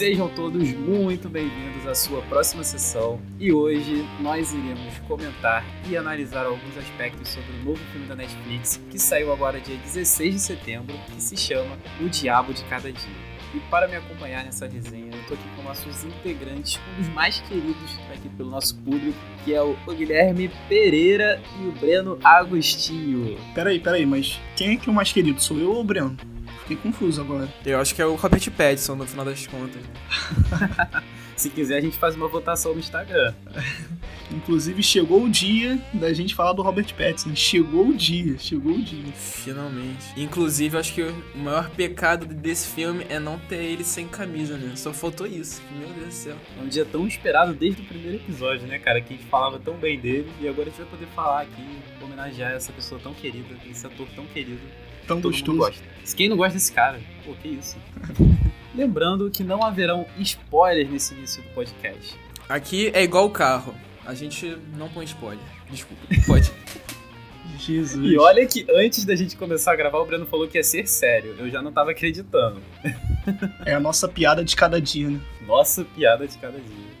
Sejam todos muito bem-vindos à sua próxima sessão e hoje nós iremos comentar e analisar alguns aspectos sobre o novo filme da Netflix que saiu agora dia 16 de setembro, que se chama O Diabo de Cada Dia. E para me acompanhar nessa resenha, eu tô aqui com nossos integrantes, um dos mais queridos aqui pelo nosso público, que é o Guilherme Pereira e o Breno Agostinho. Peraí, peraí, mas quem é que é o mais querido? Sou eu ou o Breno? Fiquei confuso agora. Eu acho que é o Robert Pattinson no final das contas. Se quiser, a gente faz uma votação no Instagram. Inclusive, chegou o dia da gente falar do Robert Pattinson. Chegou o dia, chegou o dia. Finalmente. Inclusive, acho que o maior pecado desse filme é não ter ele sem camisa, né? Só faltou isso. Meu Deus do céu. É um dia tão esperado desde o primeiro episódio, né, cara? Que a gente falava tão bem dele. E agora a gente vai poder falar aqui, homenagear essa pessoa tão querida, esse ator tão querido. Tão Todo gostoso. mundo gosta. Quem não gosta desse cara? Pô, que isso. Lembrando que não haverão spoilers nesse início do podcast. Aqui é igual o carro. A gente não põe spoiler. Desculpa. Pode. Jesus. E olha que antes da gente começar a gravar, o Breno falou que ia ser sério. Eu já não tava acreditando. É a nossa piada de cada dia, né? Nossa piada de cada dia.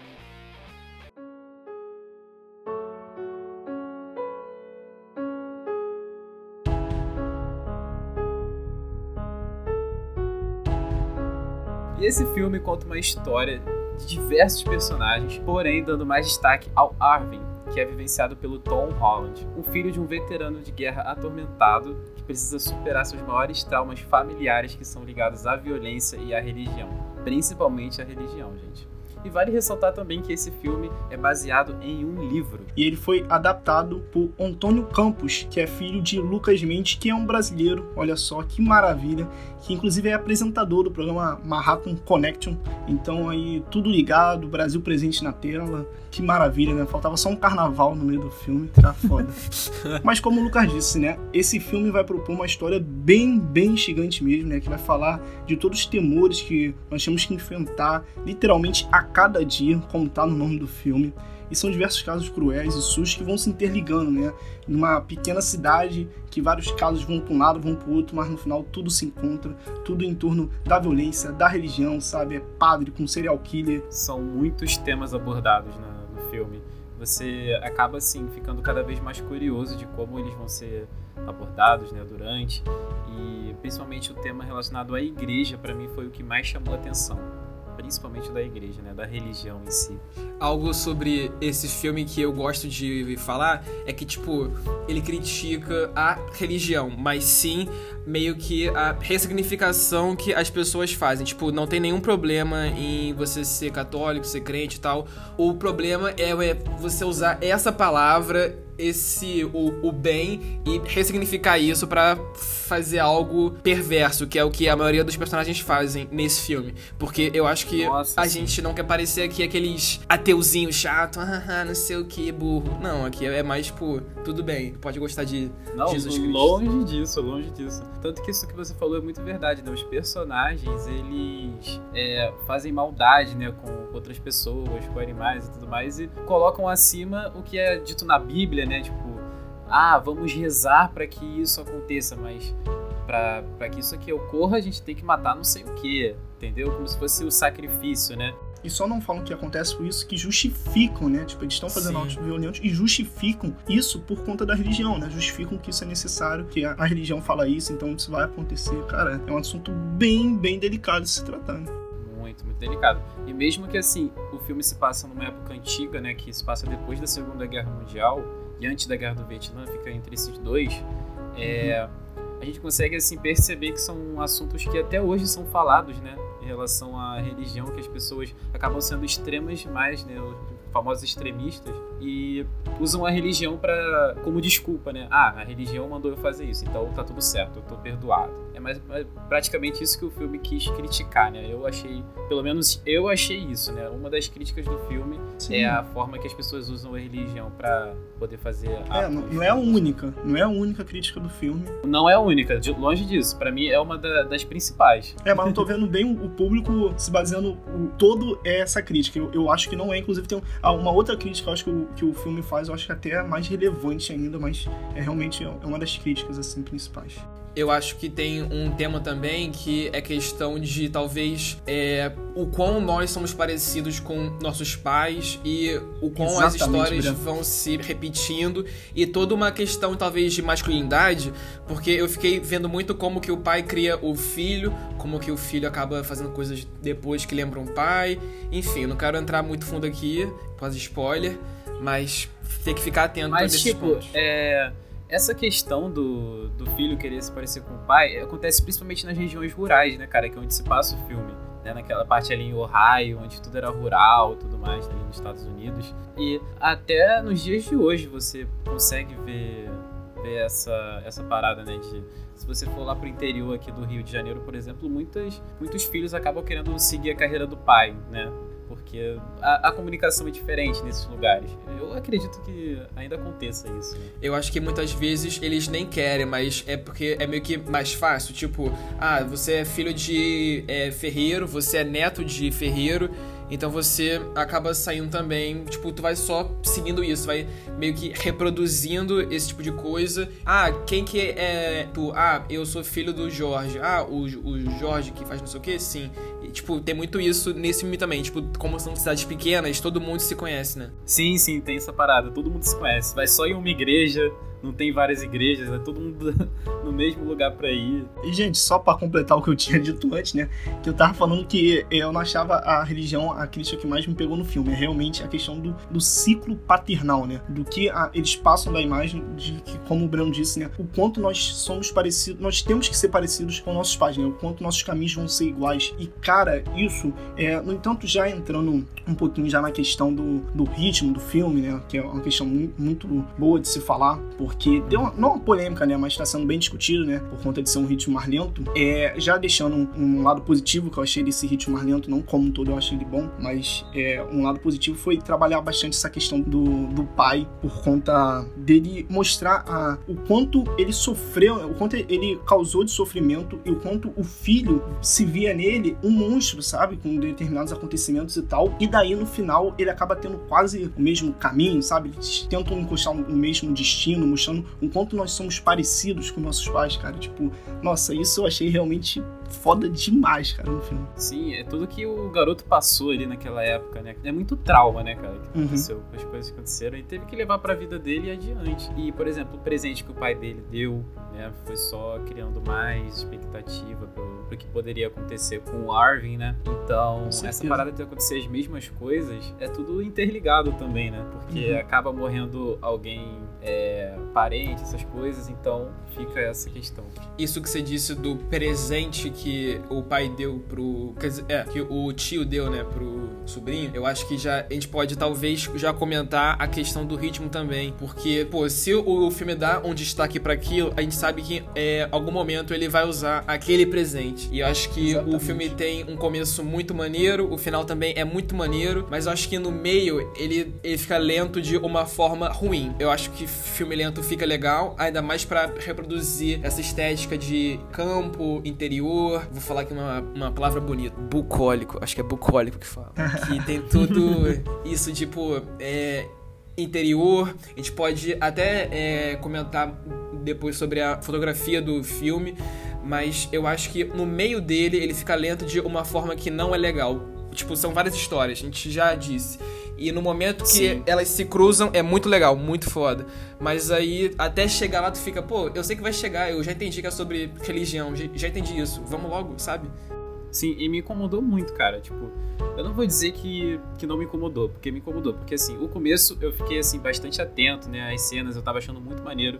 Esse filme conta uma história de diversos personagens, porém dando mais destaque ao Arvin, que é vivenciado pelo Tom Holland, um filho de um veterano de guerra atormentado que precisa superar seus maiores traumas familiares que são ligados à violência e à religião, principalmente à religião, gente. E vale ressaltar também que esse filme é baseado em um livro. E ele foi adaptado por Antônio Campos, que é filho de Lucas Mendes, que é um brasileiro, olha só que maravilha, que inclusive é apresentador do programa Manhattan Connection. Então aí tudo ligado, Brasil presente na tela. Que maravilha, né? Faltava só um carnaval no meio do filme, tá foda. Mas como o Lucas disse, né? Esse filme vai propor uma história bem, bem instigante mesmo, né? Que vai falar de todos os temores que nós temos que enfrentar, literalmente a cada dia, como tá no nome do filme. E são diversos casos cruéis e sustos que vão se interligando, né? Numa pequena cidade que vários casos vão para um lado, vão para o outro, mas no final tudo se encontra, tudo em torno da violência, da religião, sabe? É padre com serial killer. São muitos temas abordados na- no filme. Você acaba, assim, ficando cada vez mais curioso de como eles vão ser abordados, né, durante. E principalmente o tema relacionado à igreja, para mim, foi o que mais chamou a atenção. Principalmente da igreja, né, da religião em si. Algo sobre esse filme que eu gosto de falar é que, tipo, ele critica a religião, mas sim meio que a ressignificação que as pessoas fazem. Tipo, não tem nenhum problema em você ser católico, ser crente e tal. O problema é, é você usar essa palavra, esse o, o bem e ressignificar isso pra fazer algo perverso, que é o que a maioria dos personagens fazem nesse filme. Porque eu acho que Nossa, a sim. gente não quer parecer aqui aqueles ateuzinhos chato, ah, não sei o que, burro. Não, aqui é mais, tipo, tudo bem, pode gostar de Não, Jesus Cristo. longe disso, longe disso. Tanto que isso que você falou é muito verdade, né? Os personagens, eles é, fazem maldade, né? Com outras pessoas, com animais e tudo mais, e colocam acima o que é dito na Bíblia, né? Tipo, ah, vamos rezar para que isso aconteça, mas para pra que isso aqui ocorra, a gente tem que matar não sei o que, entendeu? Como se fosse o sacrifício, né? E só não falam que acontece por isso, que justificam, né? Tipo, eles estão fazendo Sim. atos violentos e justificam isso por conta da religião, né? Justificam que isso é necessário, que a, a religião fala isso, então isso vai acontecer. Cara, é um assunto bem, bem delicado de se tratar, né? Muito, muito delicado. E mesmo que assim, o filme se passa numa época antiga, né, que se passa depois da Segunda Guerra Mundial e antes da Guerra do Vietnã, fica entre esses dois, é, a gente consegue assim perceber que são assuntos que até hoje são falados, né, em relação à religião, que as pessoas acabam sendo extremas demais, né, os famosos extremistas e usam a religião para como desculpa, né? Ah, a religião mandou eu fazer isso, então tá tudo certo, eu tô perdoado. É mais, praticamente isso que o filme quis criticar, né? Eu achei, pelo menos eu achei isso, né? Uma das críticas do filme é a forma que as pessoas usam a religião para poder fazer É, atos. não, não é a única, não é a única crítica do filme. Não é a única, de longe disso. Para mim é uma da- das principais. É, mas eu tô vendo bem o público se baseando o, todo é essa crítica. Eu, eu acho que não é, inclusive tem ah, uma outra crítica eu acho que o, que o filme faz, eu acho que até é mais relevante ainda, mas é realmente é uma das críticas assim principais. eu acho que tem um tema também que é questão de talvez é, o quão nós somos parecidos com nossos pais e o quão Exatamente, as histórias vão se repetindo e toda uma questão talvez de masculinidade, porque eu fiquei vendo muito como que o pai cria o filho, como que o filho acaba fazendo coisas depois que lembram o pai, enfim, não quero entrar muito fundo aqui, pós spoiler, mas tem que ficar atento mas, tipo, pontos. é essa questão do, do filho querer se parecer com o pai acontece principalmente nas regiões rurais, né, cara? Que é onde se passa o filme. Né, naquela parte ali em Ohio, onde tudo era rural e tudo mais, ali nos Estados Unidos. E até nos dias de hoje você consegue ver, ver essa, essa parada, né? De, se você for lá pro interior aqui do Rio de Janeiro, por exemplo, muitas, muitos filhos acabam querendo seguir a carreira do pai, né? Porque a, a, comunicação é diferente nesses lugares. Eu acredito que ainda aconteça isso. Né? Eu acho que muitas vezes eles nem querem, mas é porque é meio que mais fácil. Tipo, ah, você é filho de é, ferreiro, você é neto de ferreiro então você acaba saindo também, tipo, tu vai só seguindo isso, vai meio que reproduzindo esse tipo de coisa. Ah, quem que é tu? Ah, eu sou filho do Jorge. Ah, o, o Jorge que faz não sei o que? Sim. E, tipo, tem muito isso nesse filme também. Tipo, como são cidades pequenas, todo mundo se conhece, né? Sim, sim, tem essa parada. Todo mundo se conhece. Vai só em uma igreja, não tem várias igrejas, é todo mundo no mesmo lugar para ir. E, gente, só para completar o que eu tinha dito antes, né? Que eu tava falando que eu não achava a religião a crítica que mais me pegou no filme. É realmente a questão do, do ciclo paternal, né? Do que a, eles passam da imagem de que, como o Breno disse, né? O quanto nós somos parecidos, nós temos que ser parecidos com nossos pais, né? O quanto nossos caminhos vão ser iguais. E, cara, isso, é, no entanto, já entrando um pouquinho já na questão do, do ritmo do filme, né? Que é uma questão muito, muito boa de se falar, porque deu uma, não uma polêmica, né? Mas está sendo bem discutido, né? Por conta de ser um ritmo mais lento. É, já deixando um, um, lado positivo que eu achei desse ritmo mais lento, não como um todo eu achei ele bom, mas é, um lado positivo foi trabalhar bastante essa questão do, do pai, por conta dele mostrar a, o quanto ele sofreu, o quanto ele causou de sofrimento e o quanto o filho se via nele um monstro, sabe? Com determinados acontecimentos e tal. E daí no final ele acaba tendo quase o mesmo caminho, sabe? Eles tentam encostar no mesmo destino, mostrando o quanto nós somos parecidos com nossos pais, cara. Tipo, nossa, isso eu achei realmente foda demais, cara, no filme. Sim, é tudo que o garoto passou ali naquela época, né? É muito trauma, né, cara, que uhum. aconteceu, uhum. as coisas que aconteceram e teve que levar pra vida dele e adiante. E, por exemplo, o presente que o pai dele deu, né, foi só criando mais expectativa pro, pro que poderia acontecer com o Arvin, né? Então, essa parada de acontecer as mesmas coisas é tudo interligado também, né? Porque uhum. acaba morrendo alguém é, parente, essas coisas, então fica essa questão. Isso que você disse do presente que o pai deu pro. Quer dizer, é, que o tio deu, né, pro sobrinho, eu acho que já a gente pode talvez já comentar a questão do ritmo também. Porque, pô, se o filme dá um destaque para aquilo, a gente sabe que é algum momento ele vai usar aquele presente. E eu acho que Exatamente. o filme tem um começo muito maneiro, o final também é muito maneiro, mas eu acho que no meio ele, ele fica lento de uma forma ruim. Eu acho que filme lento fica legal, ainda mais para reproduzir essa estética de campo, interior. Vou falar aqui uma, uma palavra bonita: bucólico. Acho que é bucólico que fala. que tem tudo isso, tipo, é, interior. A gente pode até é, comentar depois sobre a fotografia do filme, mas eu acho que no meio dele ele fica lento de uma forma que não é legal. Tipo, são várias histórias, a gente já disse. E no momento que Sim. elas se cruzam é muito legal, muito foda. Mas aí, até chegar lá, tu fica, pô, eu sei que vai chegar, eu já entendi que é sobre religião, já, entendi isso, vamos logo, sabe? Sim, e me incomodou muito, cara. Tipo, eu não vou dizer que, que não me incomodou, porque me incomodou. Porque, assim, o começo eu fiquei, assim, bastante atento, né? As cenas, eu tava achando muito maneiro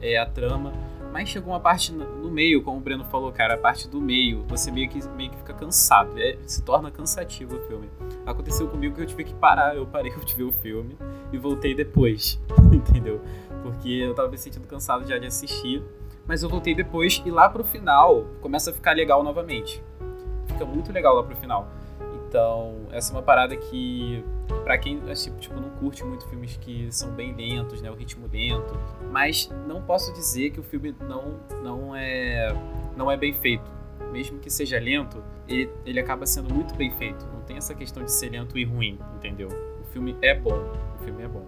é, a trama. Mas chegou uma parte no meio, como o Breno falou, cara, a parte do meio, você meio que, meio que fica cansado. É, se torna cansativo o filme. Aconteceu comigo que eu tive que parar, eu parei de ver o filme e voltei depois, entendeu? Porque eu tava me sentindo cansado já de assistir. Mas eu voltei depois e lá pro final começa a ficar legal novamente fica muito legal lá pro final. Então, essa é uma parada que, para quem tipo, tipo, não curte muito filmes que são bem lentos, né, o ritmo lento, mas não posso dizer que o filme não, não, é, não é bem feito. Mesmo que seja lento, ele, ele acaba sendo muito bem feito. Não tem essa questão de ser lento e ruim, entendeu? O filme é bom, o filme é bom.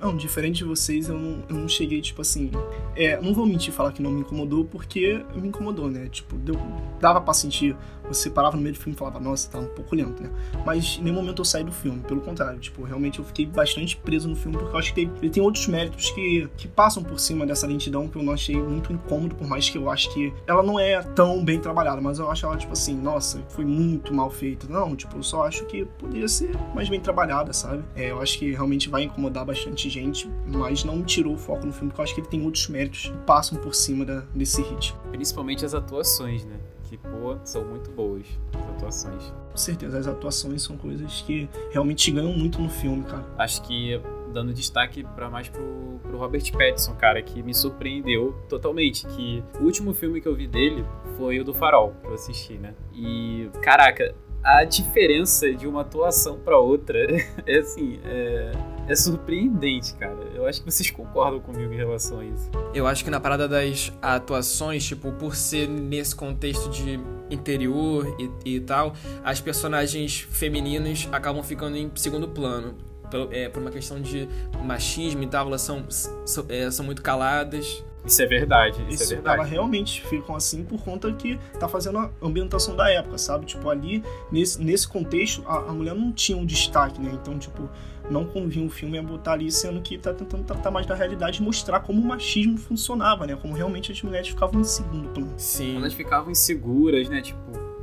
Não, diferente de vocês, eu não, eu não cheguei, tipo assim. É, não vou mentir falar que não me incomodou, porque me incomodou, né? Tipo, deu, dava pra sentir. Você parava no meio do filme e falava, nossa, tá um pouco lento, né? Mas em nenhum momento eu saí do filme, pelo contrário. Tipo, realmente eu fiquei bastante preso no filme, porque eu acho que ele tem outros méritos que, que passam por cima dessa lentidão que eu não achei muito incômodo, por mais que eu acho que ela não é tão bem trabalhada, mas eu acho ela, tipo assim, nossa, foi muito mal feita. Não, tipo, eu só acho que poderia ser mais bem trabalhada, sabe? É, eu acho que realmente vai incomodar bastante gente, mas não tirou o foco no filme, porque eu acho que ele tem outros méritos que passam por cima da, desse hit. Principalmente as atuações, né? Que, pô, são muito boas as atuações. Com certeza, as atuações são coisas que realmente ganham muito no filme, cara. Acho que dando destaque para mais pro, pro Robert Pattinson, cara, que me surpreendeu totalmente. Que o último filme que eu vi dele foi o do Farol, que eu assisti, né? E, caraca, a diferença de uma atuação para outra é assim, é, é, surpreendente, cara. Eu acho que vocês concordam comigo em relação a isso. Eu acho que na parada das atuações, tipo, por ser nesse contexto de interior e, e tal, as personagens femininas acabam ficando em segundo plano. Por, é, por uma questão de machismo e tal, elas são, são, é, são muito caladas. Isso é verdade, isso, isso é verdade. Ela realmente ficam assim por conta que tá fazendo a ambientação da época, sabe? Tipo, ali, nesse, nesse contexto, a, a mulher não tinha um destaque, né? Então, tipo, não convinha o filme a botar ali, sendo que tá tentando tratar mais da realidade e mostrar como o machismo funcionava, né? Como realmente as mulheres ficavam em segundo plano. Sim. Elas ficavam inseguras, né? Tipo,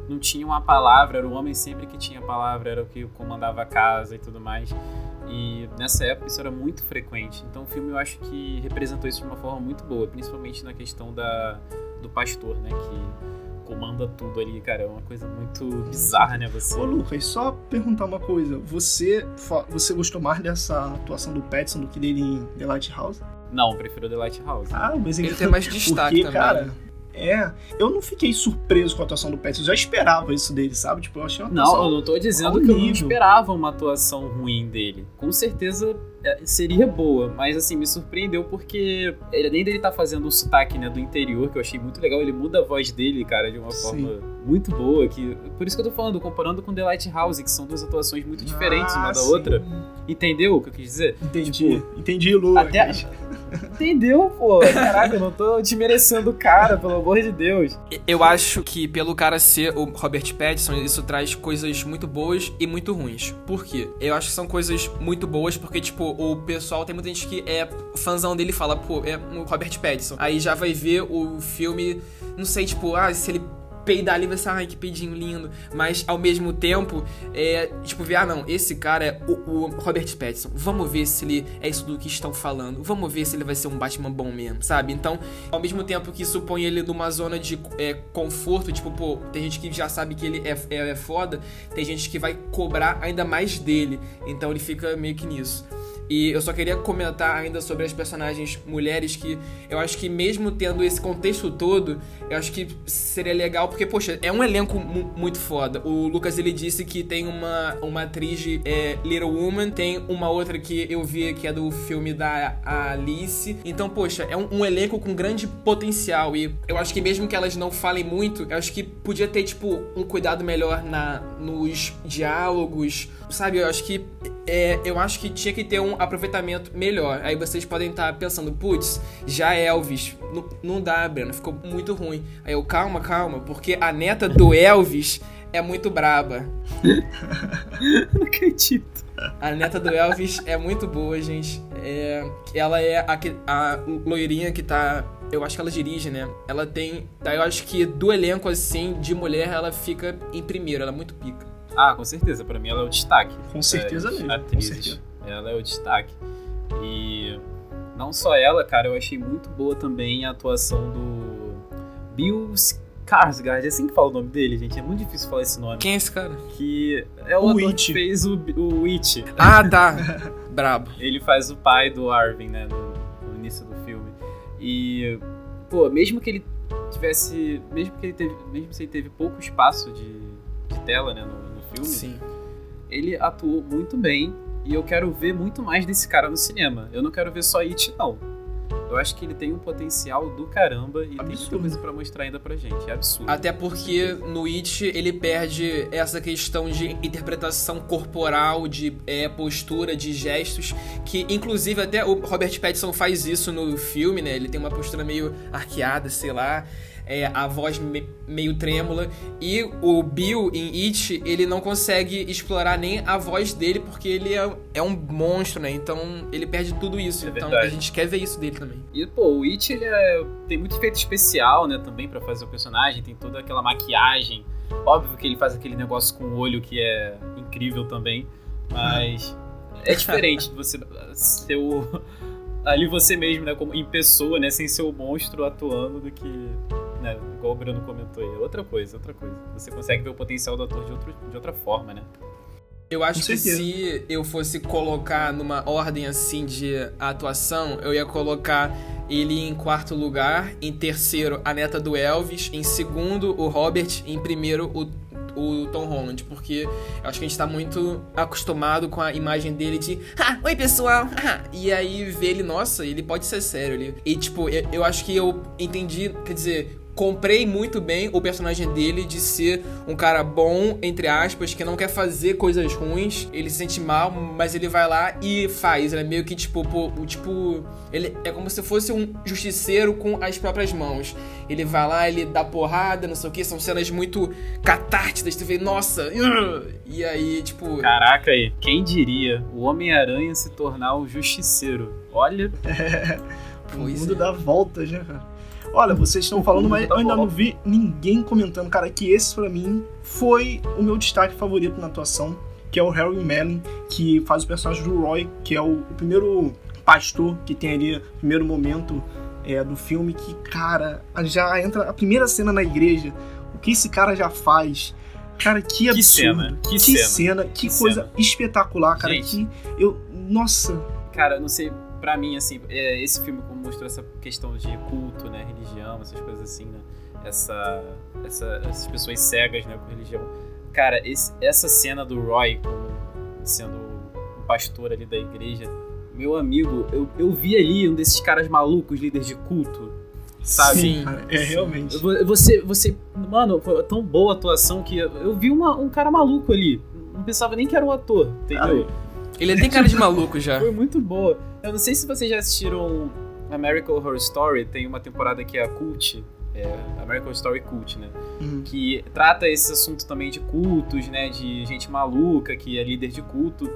não tinha uma palavra, era o homem sempre que tinha a palavra, era o que comandava a casa e tudo mais. E nessa época isso era muito frequente. Então o filme eu acho que representou isso de uma forma muito boa, principalmente na questão da, do pastor, né? Que comanda tudo ali, cara. É uma coisa muito bizarra, né? Você. Ô, Lucas, só perguntar uma coisa. Você, você gostou mais dessa atuação do Petson do que dele em The Lighthouse? Não, prefiro The Lighthouse. Ah, mas ele tem mais destaque porque, também. cara, é, eu não fiquei surpreso com a atuação do Petson, eu já esperava isso dele, sabe? Tipo, eu achei uma Não, eu não tô dizendo que eu não esperava uma atuação ruim dele. Com certeza seria boa, mas assim, me surpreendeu porque ele, além dele tá fazendo o sotaque, né, do interior, que eu achei muito legal, ele muda a voz dele, cara, de uma Sim. forma muito boa, que por isso que eu tô falando, comparando com The Lighthouse, que são duas atuações muito diferentes Ah, uma da sim. outra. Entendeu o que eu quis dizer? Entendi, Tipo, entendi, Lucas. até- Entendeu, pô? Caraca, eu não tô desmerecendo o cara, pelo amor de Deus. Eu acho que pelo cara ser o Robert Pattinson, isso traz coisas muito boas e muito ruins. Por quê? Eu acho que são coisas muito boas porque, tipo, o pessoal, tem muita gente que é fãzão dele e fala, pô, é o Robert Pattinson. Aí já vai ver o filme, não sei, tipo, ah, se ele peidar ali, ser, ai, que peidinho lindo. Mas, ao mesmo tempo, é, tipo, ver, ah, não, esse cara é o, o Robert Pattinson. Vamos ver se ele é isso do que estão falando. Vamos ver se ele vai ser um Batman bom mesmo, sabe? Então, ao mesmo tempo que isso põe ele numa zona de é, conforto, tipo, pô, tem gente que já sabe que ele é, é, é foda, tem gente que vai cobrar ainda mais dele. Então ele fica meio que nisso. E eu só queria comentar ainda sobre as personagens mulheres que eu acho que mesmo tendo esse contexto todo, eu acho que seria legal porque, poxa, é um elenco mu- muito foda. O Lucas, ele disse que tem uma, uma atriz de é, Little Woman, tem uma outra que eu vi que é do filme da Alice. Então, poxa, é um, um elenco com grande potencial e eu acho que mesmo que elas não falem muito, eu acho que podia ter, tipo, um cuidado melhor na, nos diálogos, sabe? Eu acho que é, eu acho que tinha que ter um aproveitamento melhor. Aí vocês podem estar pensando, putz, já Elvis, não, não dá, Breno, ficou muito ruim. Aí eu, calma, calma, porque a neta do Elvis é muito braba. Não acredito. A neta do Elvis é muito boa, gente. É, ela é a, a loirinha que tá. Eu acho que ela dirige, né? Ela tem. Daí eu acho que do elenco, assim, de mulher, ela fica em primeiro. Ela é muito pica. Ah, com certeza. Pra mim ela é o destaque. Com certeza das mesmo, Atrizes. certeza. Ela é o destaque. E não só ela, cara, eu achei muito boa também a atuação do Bill Skarsgård. É assim que fala o nome dele, gente. É muito difícil falar esse nome. Quem é esse cara? Que é o, O ator It. que fez o, o It. Ah, tá. Brabo. Ele faz o pai do Arvin, né, no, no início do filme. E, pô, mesmo que ele tivesse, mesmo que ele teve, mesmo se ele teve pouco espaço de, de tela, né, no filme, Sim. ele atuou muito bem e eu quero ver muito mais desse cara no cinema. Eu não quero ver só It, não. Eu acho que ele tem um potencial do caramba e tem muita Absurdo. coisa pra mostrar ainda pra gente. É absurdo. Até porque no It ele perde essa questão de interpretação corporal, de é, postura, de gestos, que inclusive até o Robert Pattinson faz isso no filme, né? Ele tem uma postura meio arqueada, sei lá. É, a voz me- meio trêmula. E o Bill em It, ele não consegue explorar nem a voz dele, porque ele é, é um monstro, né? Então ele perde tudo isso. É então verdade. a gente quer ver isso dele também. E, pô, o It, ele é- tem muito efeito especial, né, também pra fazer o personagem, tem toda aquela maquiagem. Óbvio que ele faz aquele negócio com o olho que é incrível também, mas é diferente de você ser o... Ali você mesmo, né, como, em pessoa, né, sem ser o monstro atuando do que, né, igual o Bruno comentou aí. É outra coisa, outra coisa. Você consegue ver o potencial do ator de, outro, de outra forma, né? Eu acho que se eu fosse colocar numa ordem assim de atuação, eu ia colocar ele em quarto lugar, em terceiro a neta do Elvis, em segundo o Robert, em primeiro o, o Tom Holland, porque eu acho que a gente tá muito acostumado com a imagem dele de ah, oi pessoal, ah", e aí ver ele, nossa, ele pode ser sério ali. E tipo, eu, eu acho que eu entendi, quer dizer, comprei muito bem o personagem dele de ser um cara bom, entre aspas, que não quer fazer coisas ruins, ele se sente mal, mas ele vai lá e faz. Ele é meio que tipo, pô, o tipo. Ele é como se fosse um justiceiro com as próprias mãos. Ele vai lá, ele dá porrada, não sei o que, são cenas muito catárticas, tu vê, nossa, uh", e aí, tipo. Caraca aí, quem diria o Homem-Aranha se tornar o Justiceiro? Olha, O Pois mundo é. dá voltas, né, cara? Olha, vocês estão falando, mas eu ainda não vi ninguém comentando, cara, que esse pra mim foi o meu destaque favorito na atuação, que é o Harry Mellon, que faz o personagem do Roy, que é o, primeiro pastor que tem ali, primeiro momento é, do filme, que, cara, já entra a primeira cena na igreja, o que esse cara já faz. Cara, que absurdo. que cena, que, Que cena. cena, que, Que coisa cena. espetacular, cara. Gente. Que eu. Nossa, Cara, não sei, pra mim, assim, é, esse filme como mostrou essa questão de culto, né, religião, essas coisas assim, né, essa, essa- essas pessoas cegas, né, com religião. Cara, esse- essa cena do Roy sendo um pastor ali da igreja, meu amigo, eu, eu vi ali um desses caras malucos, líderes de culto, sabe? Sim. cara, é realmente. Você, você, mano, foi tão boa a atuação que eu, vi uma- um cara maluco ali. Não pensava nem que era um ator, entendeu? Ele tem cara de maluco já. Foi muito boa. Eu não sei se vocês já assistiram American Horror Story, tem uma temporada que é a Cult, é American Horror Story Cult, né? Uhum. Que trata esse assunto também de cultos, né? De gente maluca que é líder de culto.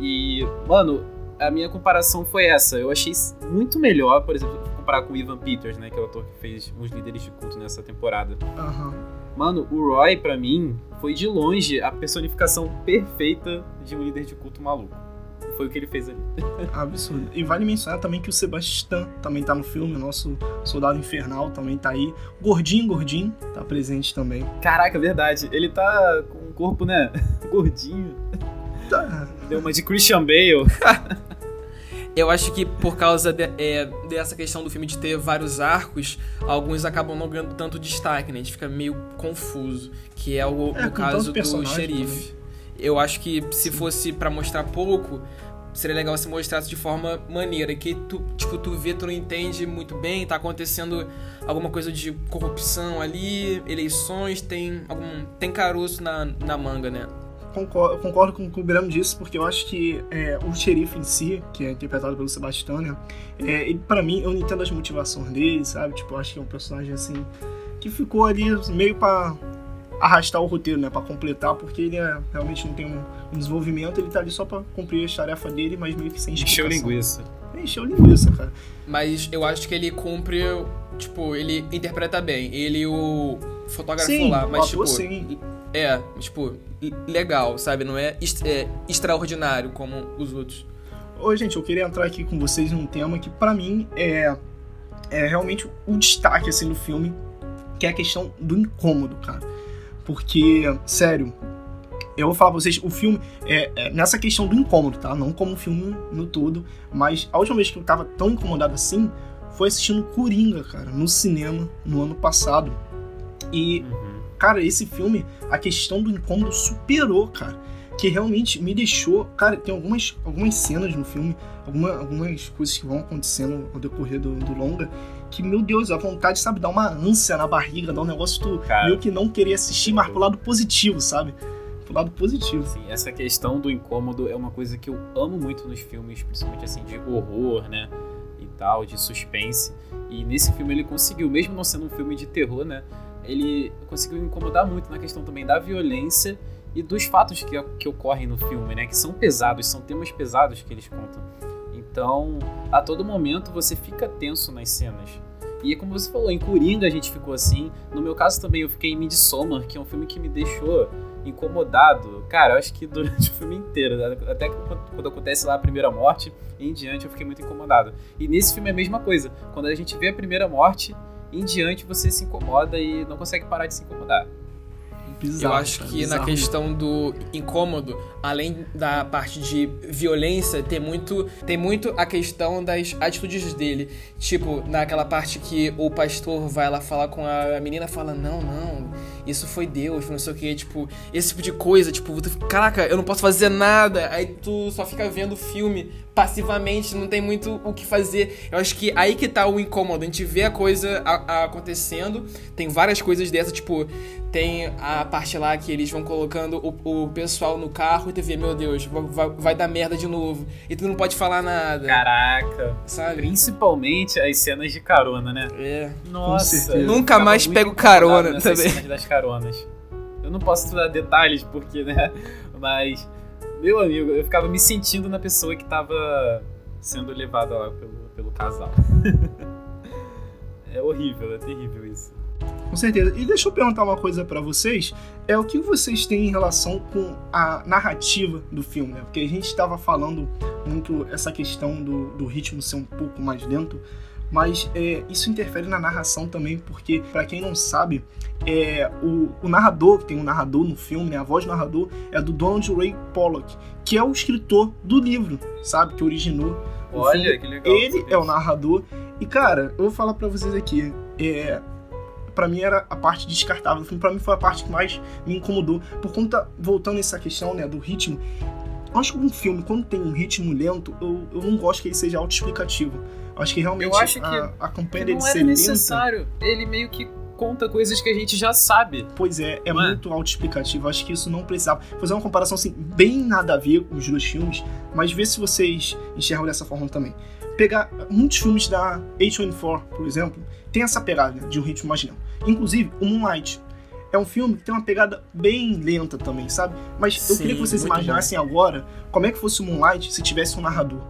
E, mano, a minha comparação foi essa. Eu achei muito melhor, por exemplo, comparar com o Ivan Peters, né? Que é o ator que fez os líderes de culto nessa temporada. Aham. Mano, o Roy, pra mim, foi de longe a personificação perfeita de um líder de culto maluco. Foi o que ele fez ali. Absurdo. E vale mencionar também que o Sebastian também tá no filme, o nosso soldado infernal também tá aí. Gordinho, gordinho, tá presente também. Caraca, verdade. Ele tá com um corpo, né? Gordinho. Tá. Deu uma de Christian Bale. Eu acho que por causa de- é, dessa questão do filme de ter vários arcos, alguns acabam não ganhando tanto destaque, né? A gente fica meio confuso. Que é o, É, caso do xerife. Eu acho que se fosse pra mostrar pouco, seria legal se mostrasse de forma maneira. Que tu, tipo, tu vê, tu não entende muito bem, tá acontecendo alguma coisa de corrupção ali, eleições, tem algum. tem caroço na, na manga, né? Concordo, concordo com o que o Biramo disse, porque eu acho que é, o xerife em si, que é interpretado pelo Sebastian, né, é, ele, pra mim, eu não entendo as motivações dele, sabe? Tipo, eu acho que é um personagem assim que ficou ali meio pra arrastar o roteiro, né? Pra completar, porque ele é, realmente não tem um, um desenvolvimento, ele tá ali só pra cumprir as tarefas dele, mas meio que sem Encheu explicação. linguiça. Encheu linguiça, cara. Mas eu acho que ele cumpre, tipo, ele interpreta bem. Ele o fotógrafo Sim, lá, mas tipo, sim. é, tipo, legal, sabe? Não é, é extraordinário como os outros. Oi, gente, eu queria entrar aqui com vocês num tema que pra mim é, é realmente o destaque assim do filme, que é a questão do incômodo, cara. Porque, sério, eu vou falar pra vocês, o filme é, é nessa questão do incômodo, tá? Não como filme no todo, mas a última vez que eu tava tão incomodado assim foi assistindo Coringa, cara, no cinema no ano passado. E Uhum. Cara, esse filme, a questão do incômodo superou, cara. que realmente me deixou. Cara, tem algumas, algumas cenas no filme, alguma, algumas coisas que vão acontecendo ao decorrer do, do longa, que, meu Deus, a vontade, sabe, dá uma ânsia na barriga, dá um negócio tu Cara. meio que não querer assistir, mas pro lado positivo, sabe? Pro lado positivo. Sim, essa questão do incômodo é uma coisa que eu amo muito nos filmes, principalmente assim de horror, né? E tal, de suspense. E nesse filme ele conseguiu, mesmo não sendo um filme de terror, né? Ele conseguiu incomodar muito na questão também da violência e dos fatos que, que ocorrem no filme, né? Que são pesados, são temas pesados que eles contam. Então, a todo momento você fica tenso nas cenas. E como você falou, em Coringa a gente ficou assim. No meu caso também eu fiquei em Midsommar, que é um filme que me deixou incomodado. Cara, eu acho que durante o filme inteiro, né? até quando acontece lá a primeira morte, em diante eu fiquei muito incomodado. E nesse filme é a mesma coisa. Quando a gente vê a primeira morte, em diante você se incomoda e não consegue parar de se incomodar. Bizarro, Eu acho cara, que na bizarro. questão do incômodo, além da parte de violência, tem muito, tem muito a questão das atitudes dele. Tipo, naquela parte que o pastor vai lá falar com a menina, fala: Não, não, isso foi Deus, não sei o que. Tipo, esse tipo de coisa. Tipo, tu, caraca, eu não posso fazer nada. Aí tu só fica vendo o filme passivamente, não tem muito o que fazer. Eu acho que aí que tá o incômodo. A gente vê a coisa a- a acontecendo, tem várias coisas dessas, tipo, tem a parte lá que eles vão colocando o, o pessoal no carro e tu vê, meu Deus, vai, vai- dar merda de novo. E tu não pode falar nada, Caraca. sabe? Principalmente as cenas de carona, né? É. Nossa. Nunca mais pego carona também. cenas das caronas. Eu não posso dar detalhes porque, né? Mas, meu amigo, eu ficava me sentindo na pessoa que tava sendo levada lá pelo, pelo casal. é horrível, é terrível isso. Com certeza. E deixa eu perguntar uma coisa pra vocês. É o que vocês têm em relação com a narrativa do filme, né? Porque a gente estava falando muito essa questão do, do ritmo ser um pouco mais lento, mas é, isso interfere na narração também, porque, pra quem não sabe, é, o, o narrador, que tem um narrador no filme, né, a voz do narrador, é do Donald Ray Pollock, que é o escritor do livro, sabe? Que originou. Olha, que legal. Ele é o narrador. E, cara, eu vou falar pra vocês aqui. É, para mim era a parte descartável do filme. Pra mim foi a parte que mais me incomodou. Por conta, voltando a essa questão, né, do ritmo. Eu acho que um filme, quando tem um ritmo lento, eu, eu não gosto que ele seja autoexplicativo. Acho que realmente acho que- a, a campanha dele ser lenta, necessário. Ele meio que conta coisas que a gente já sabe. pois é, é é? muito autoexplicativo. Acho que isso não precisava. Vou fazer uma comparação assim, bem nada a ver com os dois filmes, mas ver se vocês enxergam dessa forma também. Pegar muitos filmes da A24, por exemplo, tem essa pegada de um ritmo mais lento. Inclusive, o Moonlight. É um filme que tem uma pegada bem lenta também, sabe? Mas eu Sim, queria que vocês imaginassem agora como é que fosse o Moonlight se tivesse um narrador.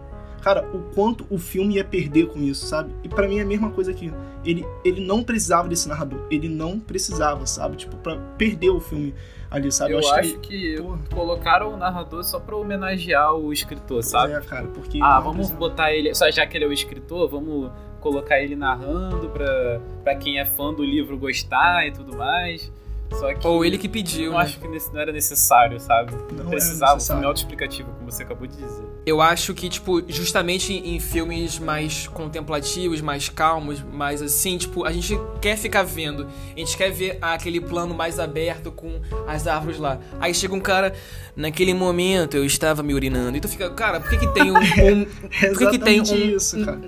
Cara, o quanto o filme ia perder com isso, sabe? E pra mim é a mesma coisa aqui. Ele, ele não precisava desse narrador. Ele não precisava, sabe? Tipo, pra perder o filme ali, sabe? eu acho, que. que Porra. colocaram o narrador só pra homenagear o escritor, sabe? É, cara, porque. Ah, vamos precisava. botar ele. Só já que ele é o escritor, vamos colocar ele narrando pra, pra quem é fã do livro gostar e tudo mais. Só que. Ou ele que pediu, Eu né? acho que nesse- não era necessário, sabe? Não Não era precisava, o necessário. filme é autoexplicativo, como você acabou de dizer. Eu acho que, tipo, justamente em filmes mais contemplativos, mais calmos, mais assim, tipo, a gente quer ficar vendo. A gente quer ver aquele plano mais aberto com as árvores lá. Aí chega um cara, naquele momento eu estava me urinando. E tu fica, cara, por que que tem um. um- por que que tem um- isso, cara.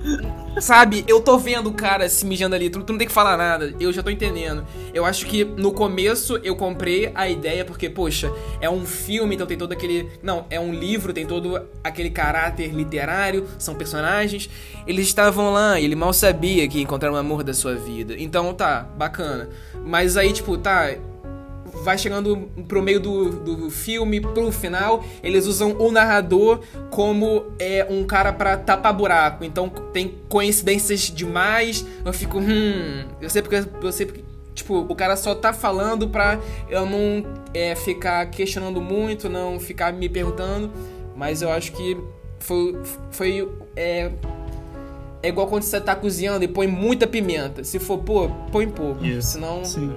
sabe, eu tô vendo o cara se mijando ali, tu, tu não tem que falar nada, eu já tô entendendo. Eu acho que no começo eu comprei a ideia, porque, poxa, é um filme, então tem todo aquele. Não, é um livro, tem todo aquele caráter literário, são personagens. Eles estavam lá e ele mal sabia que encontraram o amor da sua vida. Então tá, bacana. Mas aí, tipo, tá. Vai chegando pro meio do, do filme, pro final, eles usam o narrador como é, um cara pra tapar buraco. Então tem coincidências demais. Eu fico, hum. Eu sei porque. Eu sei porque. Tipo, o cara só tá falando pra eu não é, ficar questionando muito, não ficar me perguntando. Mas eu acho que foi. Foi. É, é igual quando você tá cozinhando e põe muita pimenta. Se for pô, põe pouco. Senão Sim.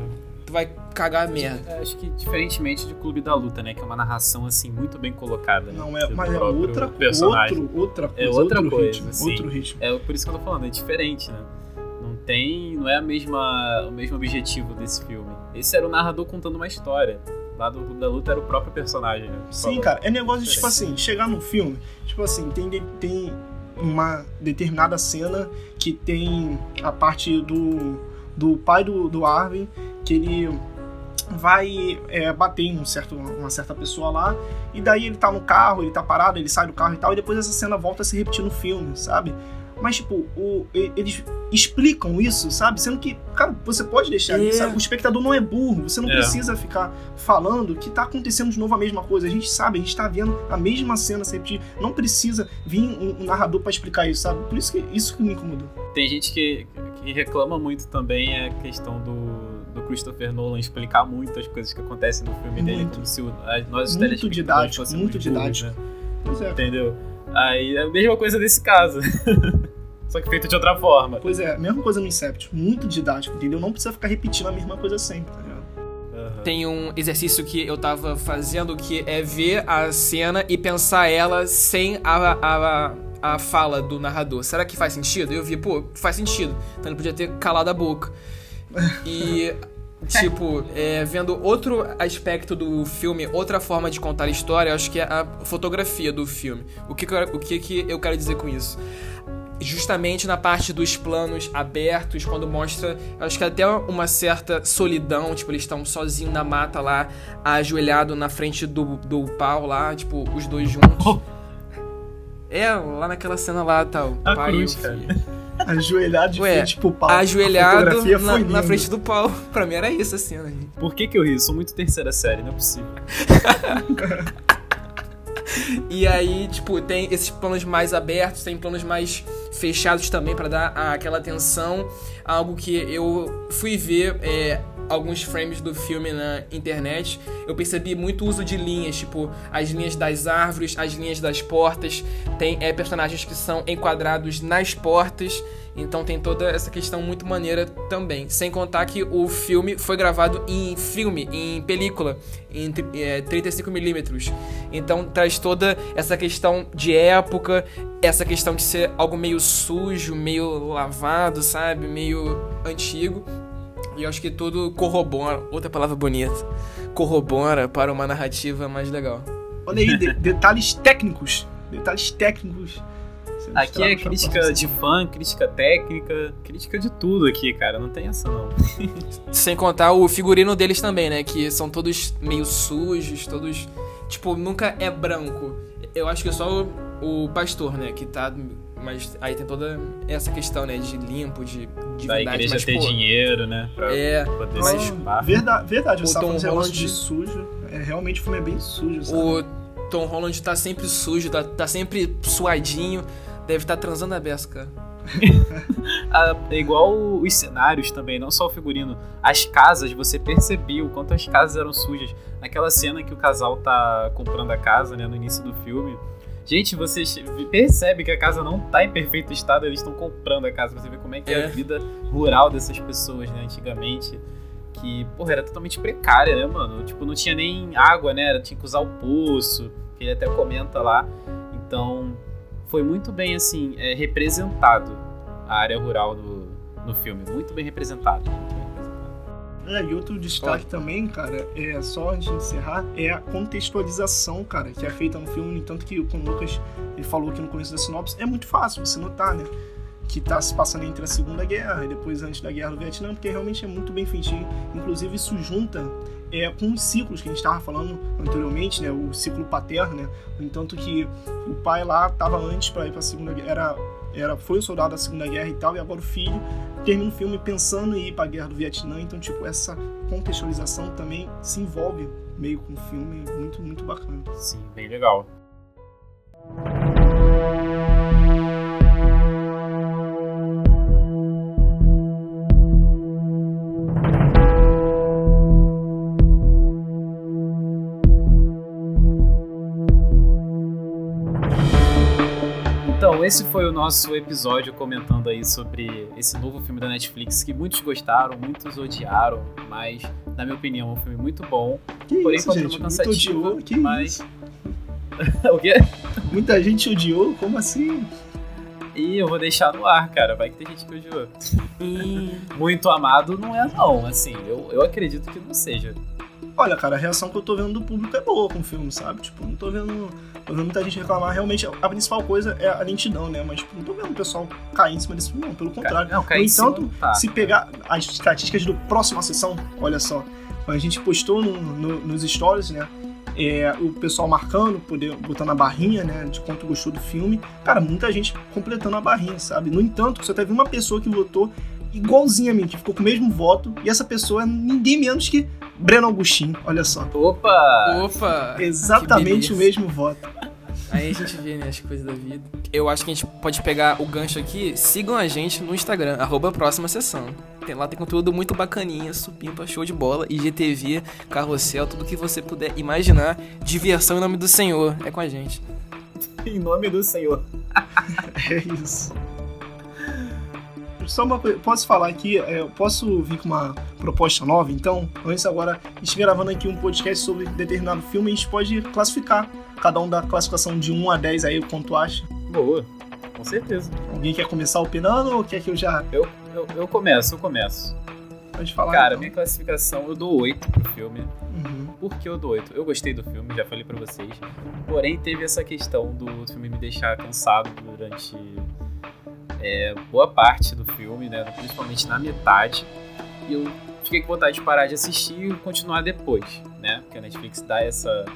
tu vai cagar a merda. É, acho que diferentemente de Clube da Luta, né? Que é uma narração, assim, muito bem colocada. né, Não, é, mas é outra, personagem. outro, outra coisa. É outra outro coisa, ritmo, sim. Outro ritmo. É por isso que eu tô falando, é diferente, né? Não tem. Não é a mesma, o mesmo objetivo desse filme. Esse era o narrador contando uma história. Lá do Clube da Luta era o próprio personagem, né? Sim, Falou. cara, é negócio de, tipo assim, chegar no filme, tipo assim, tem, tem uma determinada cena que tem a parte do, do pai do, do Arvin, que ele vai é, bater em um certo, uma certa pessoa lá, e daí ele tá no carro, ele tá parado, ele sai do carro e tal, e depois essa cena volta a se repetir no filme, sabe? Mas, tipo, o, eles explicam isso, sabe? Sendo que, cara, você pode deixar É. isso? O espectador não é burro, você não É. precisa ficar falando que tá acontecendo de novo a mesma coisa. A gente sabe, a gente tá vendo a mesma cena se repetir. Não precisa vir um, um narrador pra explicar isso, sabe? Por isso que isso que me incomodou. Tem gente que, que reclama muito também a questão do, do Christopher Nolan explicar muito as coisas que acontecem no filme dele, Muito. como se o, a- nós os Muito didático, muito burros, didático. né? Pois é. Entendeu? Aí é a mesma coisa nesse caso. Só que feito de outra forma. Pois é, mesma coisa no Inception. Muito didático, entendeu? Não precisa ficar repetindo a mesma coisa sempre, tá ligado? Tem um exercício que eu tava fazendo que é ver a cena e pensar ela sem a, a, a fala do narrador. Será que faz sentido? Eu vi, pô, faz sentido. Então ele podia ter calado a boca. E. Tipo, é, vendo outro aspecto do filme, outra forma de contar a história, acho que é a fotografia do filme. O que, o que, que eu quero dizer com isso? justamente na parte dos planos abertos, quando mostra, acho que até uma certa solidão, tipo, eles estão sozinhos na mata lá, ajoelhado na frente do, do pau lá, tipo, os dois juntos. É, lá naquela cena lá, tal. A pai cruz, e o cara. Ajoelhado de Ué, frente pro pau. A Ajoelhado na, foi na frente do pau. Pra mim era isso a cena, gente. Por que, que eu ri? Eu sou muito terceira série, não é possível. E aí, tipo, tem esses planos mais abertos, tem planos mais fechados também pra dar aquela atenção. Algo que eu fui ver é, alguns frames do filme na internet. Eu percebi muito uso de linhas, tipo, as linhas das árvores, as linhas das portas. Tem é, personagens que são enquadrados nas portas. Então tem toda essa questão muito maneira também. Sem contar que o filme foi gravado em filme, em película, em é, 35mm. Então traz toda essa questão de época, essa questão de ser algo meio sujo, meio lavado, sabe? Meio antigo. E eu acho que tudo corrobora, outra palavra bonita, corrobora para uma narrativa mais legal. Olha aí, de- detalhes técnicos. Detalhes técnicos. Aqui é crítica de fã, crítica técnica, crítica de tudo aqui, cara. Não tem essa não. Sem contar o figurino deles também, né? Que são todos meio sujos, todos. Tipo, nunca é branco. Eu acho que é só o, o pastor, né? Que tá. Mas aí tem toda essa questão, né? De limpo, de, de Da verdade. igreja mas, ter pô, dinheiro, né? Pra É. poder mas- se. Verdade, verdade O Tom Holland- de sujo. É, realmente o filme é bem sujo, sabe? O Tom Holland tá sempre sujo, tá, tá sempre suadinho. Deve estar transando a beça, cara. Ah, é igual os cenários também, não só o figurino. As casas, você percebia o quanto as casas eram sujas. Naquela cena que o casal tá comprando a casa, né, no início do filme. Gente, você percebe que a casa não tá em perfeito estado, eles estão comprando a casa. Você vê como é que é, É. a vida rural dessas pessoas, né, antigamente. Que, porra, era totalmente precária, né, mano? Tipo, não tinha nem água, né? Era- Tinha que usar o poço, que ele até comenta lá. Então, foi muito bem, assim, é, representado a área rural no, no filme. Muito bem representado. É, e outro destaque também, cara, é só antes de encerrar, é a contextualização, cara, que é feita no filme. No entanto, que como o Lucas ele falou aqui no começo da sinopse, é muito fácil você notar, né? Que tá se passando entre a Segunda Guerra e depois antes da Guerra do Vietnã, porque realmente é muito bem feitinho. Inclusive, isso junta é, com os ciclos que a gente estava falando anteriormente, né? O ciclo paterno, né? No entanto, que o pai lá estava antes para ir para a Segunda Guerra, era, era, foi um soldado da Segunda Guerra e tal, e agora o filho termina o filme pensando em ir para a Guerra do Vietnã. Então, tipo, essa contextualização também se envolve meio com o filme, muito, muito bacana. Sim, bem legal. Então, esse foi o nosso episódio comentando aí sobre esse novo filme da Netflix que muitos gostaram, muitos odiaram, mas, na minha opinião, é um filme muito bom. Que Porém, isso, gente? odiou, que mas- isso? o quê? Muita gente odiou, como assim? E eu vou deixar no ar, cara. Vai que tem gente que odiou. Muito amado não é, não. Assim, eu, eu acredito que não seja. Olha, cara, a reação que eu tô vendo do público é boa com o filme, sabe? Tipo, não tô vendo, tô vendo muita gente reclamar. Realmente, a principal coisa é a lentidão, né? Mas, tipo, não tô vendo o pessoal cair em cima desse filme, não. Pelo contrário. Não, no cair cima entanto, não tá. se pegar as estatísticas do próxima sessão, olha só. A gente postou no- no- nos stories, né? é, o pessoal marcando, poder, botando a barrinha, né, de quanto gostou do filme. Cara, muita gente completando a barrinha, sabe? No entanto, só teve uma pessoa que votou igualzinha a mim, que ficou com o mesmo voto, e essa pessoa é ninguém menos que Breno Augustin, olha só. Opa! Opa! Exatamente o mesmo voto. Aí a gente vê, né, as coisas da vida. Eu acho que a gente pode pegar o gancho aqui. Sigam a gente no Instagram, arroba próxima sessão. Tem, lá tem conteúdo muito bacaninha, supimpa, show de bola, IGTV, carrossel, tudo que você puder imaginar. Diversão em nome do Senhor. É com a gente. Em nome do Senhor. É isso. Só uma coisa, posso falar aqui, é, posso vir com uma proposta nova, então? Antes agora, a gente gravando aqui um podcast sobre determinado filme, a gente pode classificar. Cada um dá classificação de 1 a 10 aí, quanto acha. Boa. Com certeza. Alguém quer começar opinando ou quer que eu já Eu, eu, eu começo, eu começo. pode falar? Cara, então? minha classificação eu dou 8 pro filme. Uhum. Por que eu dou 8? Eu gostei do filme, já falei pra vocês. Porém, teve essa questão do filme me deixar cansado durante é, boa parte do filme, né? Principalmente na metade. E eu fiquei com vontade de parar de assistir e continuar depois, né? Porque a Netflix dá essa,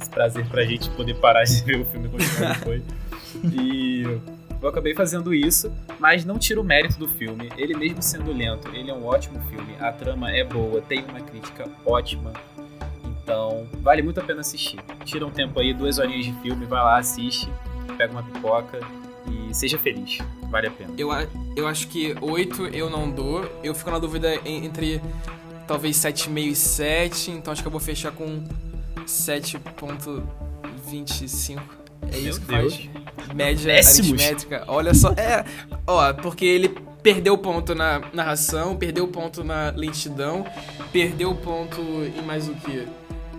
esse prazer pra gente poder parar de ver o filme e continuar depois. E eu acabei fazendo isso, mas não tira o mérito do filme. Ele mesmo sendo lento, ele é um ótimo filme. A trama é boa, tem uma crítica ótima. Então, vale muito a pena assistir. Tira um tempo aí, duas horinhas de filme, vai lá, assiste, pega uma pipoca e seja feliz. Vale a pena. Eu, eu acho que 8 eu não dou. Eu fico na dúvida en- entre talvez 7,5 e 7. Então acho que eu vou fechar com 7,25. É Meu isso que Deus. faz. Média Péssimos. aritmétrica. Olha só. É, ó, porque ele perdeu ponto na narração, perdeu ponto na lentidão, perdeu ponto em mais o que?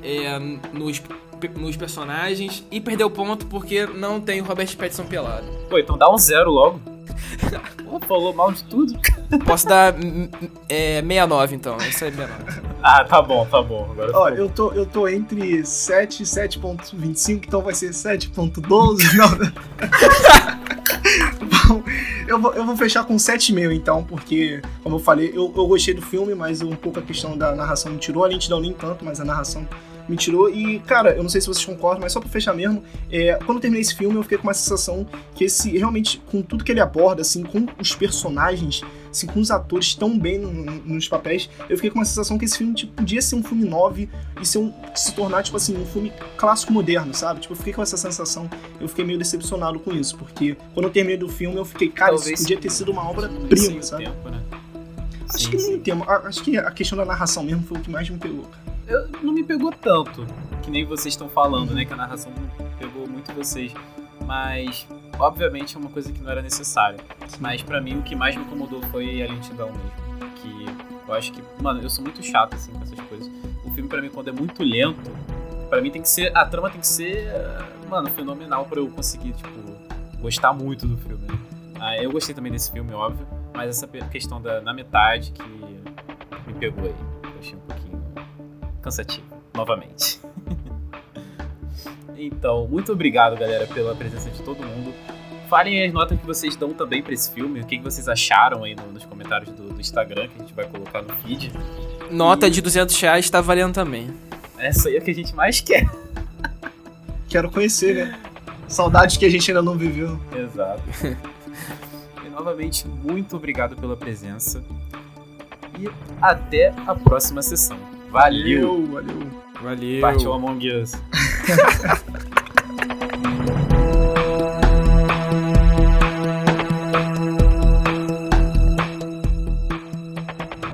É, nos, nos personagens e perdeu ponto porque não tem o Robert Pattinson pelado. Pô, então dá um zero logo. Pô, falou mal de tudo. Posso dar mm, é, 69 então, isso é 69. Ah, tá bom, tá bom. Agora Ó, ficou. eu tô, eu tô entre 7 e 7.25, então vai ser 7.12. Não. Bom, eu vou, eu vou fechar com 7,5 então, porque, como eu falei, eu, eu gostei do filme, mas um pouco a questão da narração me tirou. A lentidão nem tanto, mas a narração me tirou. E, cara, eu não sei se vocês concordam, mas só pra fechar mesmo, é, quando eu terminei esse filme, eu fiquei com uma sensação que esse, realmente, com tudo que ele aborda, assim, com os personagens, assim, com os atores tão bem no- no- nos papéis, eu fiquei com uma sensação que esse filme tipo, podia ser um filme 9 e ser um, se tornar, tipo assim, um filme clássico moderno, sabe? Tipo, eu fiquei com essa sensação, eu fiquei meio decepcionado com isso, porque quando eu terminei do filme, eu fiquei, cara, Talvez isso podia ter sido uma obra-prima, sabe? tempo, né? Acho Sim, que nem o tema, acho que a questão da narração mesmo foi o que mais me pegou, cara. Eu, não me pegou tanto, que nem vocês estão falando, né? Que a narração pegou muito vocês. Mas, obviamente, é uma coisa que não era necessária. Mas pra mim, o que mais me incomodou foi a lentidão mesmo. Que eu acho que, mano, eu sou muito chato, assim, com essas coisas. O filme, pra mim, quando é muito lento, pra mim tem que ser. A trama tem que ser, mano, fenomenal pra eu conseguir, tipo, gostar muito do filme. Ah, eu gostei também desse filme, óbvio. Mas essa questão da na metade que me pegou aí. Eu achei um pouquinho cansativo, novamente. então, muito obrigado, galera, pela presença de todo mundo. Falem as notas que vocês dão também pra esse filme, o que vocês acharam aí no- nos comentários do, do Instagram, que a gente vai colocar no feed. Nota de 200 reais tá valendo também. Essa aí é o que a gente mais quer. Quero conhecer, né? Saudades que a gente ainda não viveu. Exato. e novamente, muito obrigado pela presença. E até a próxima sessão. Valeu! Valeu, valeu. Partiu Among Us.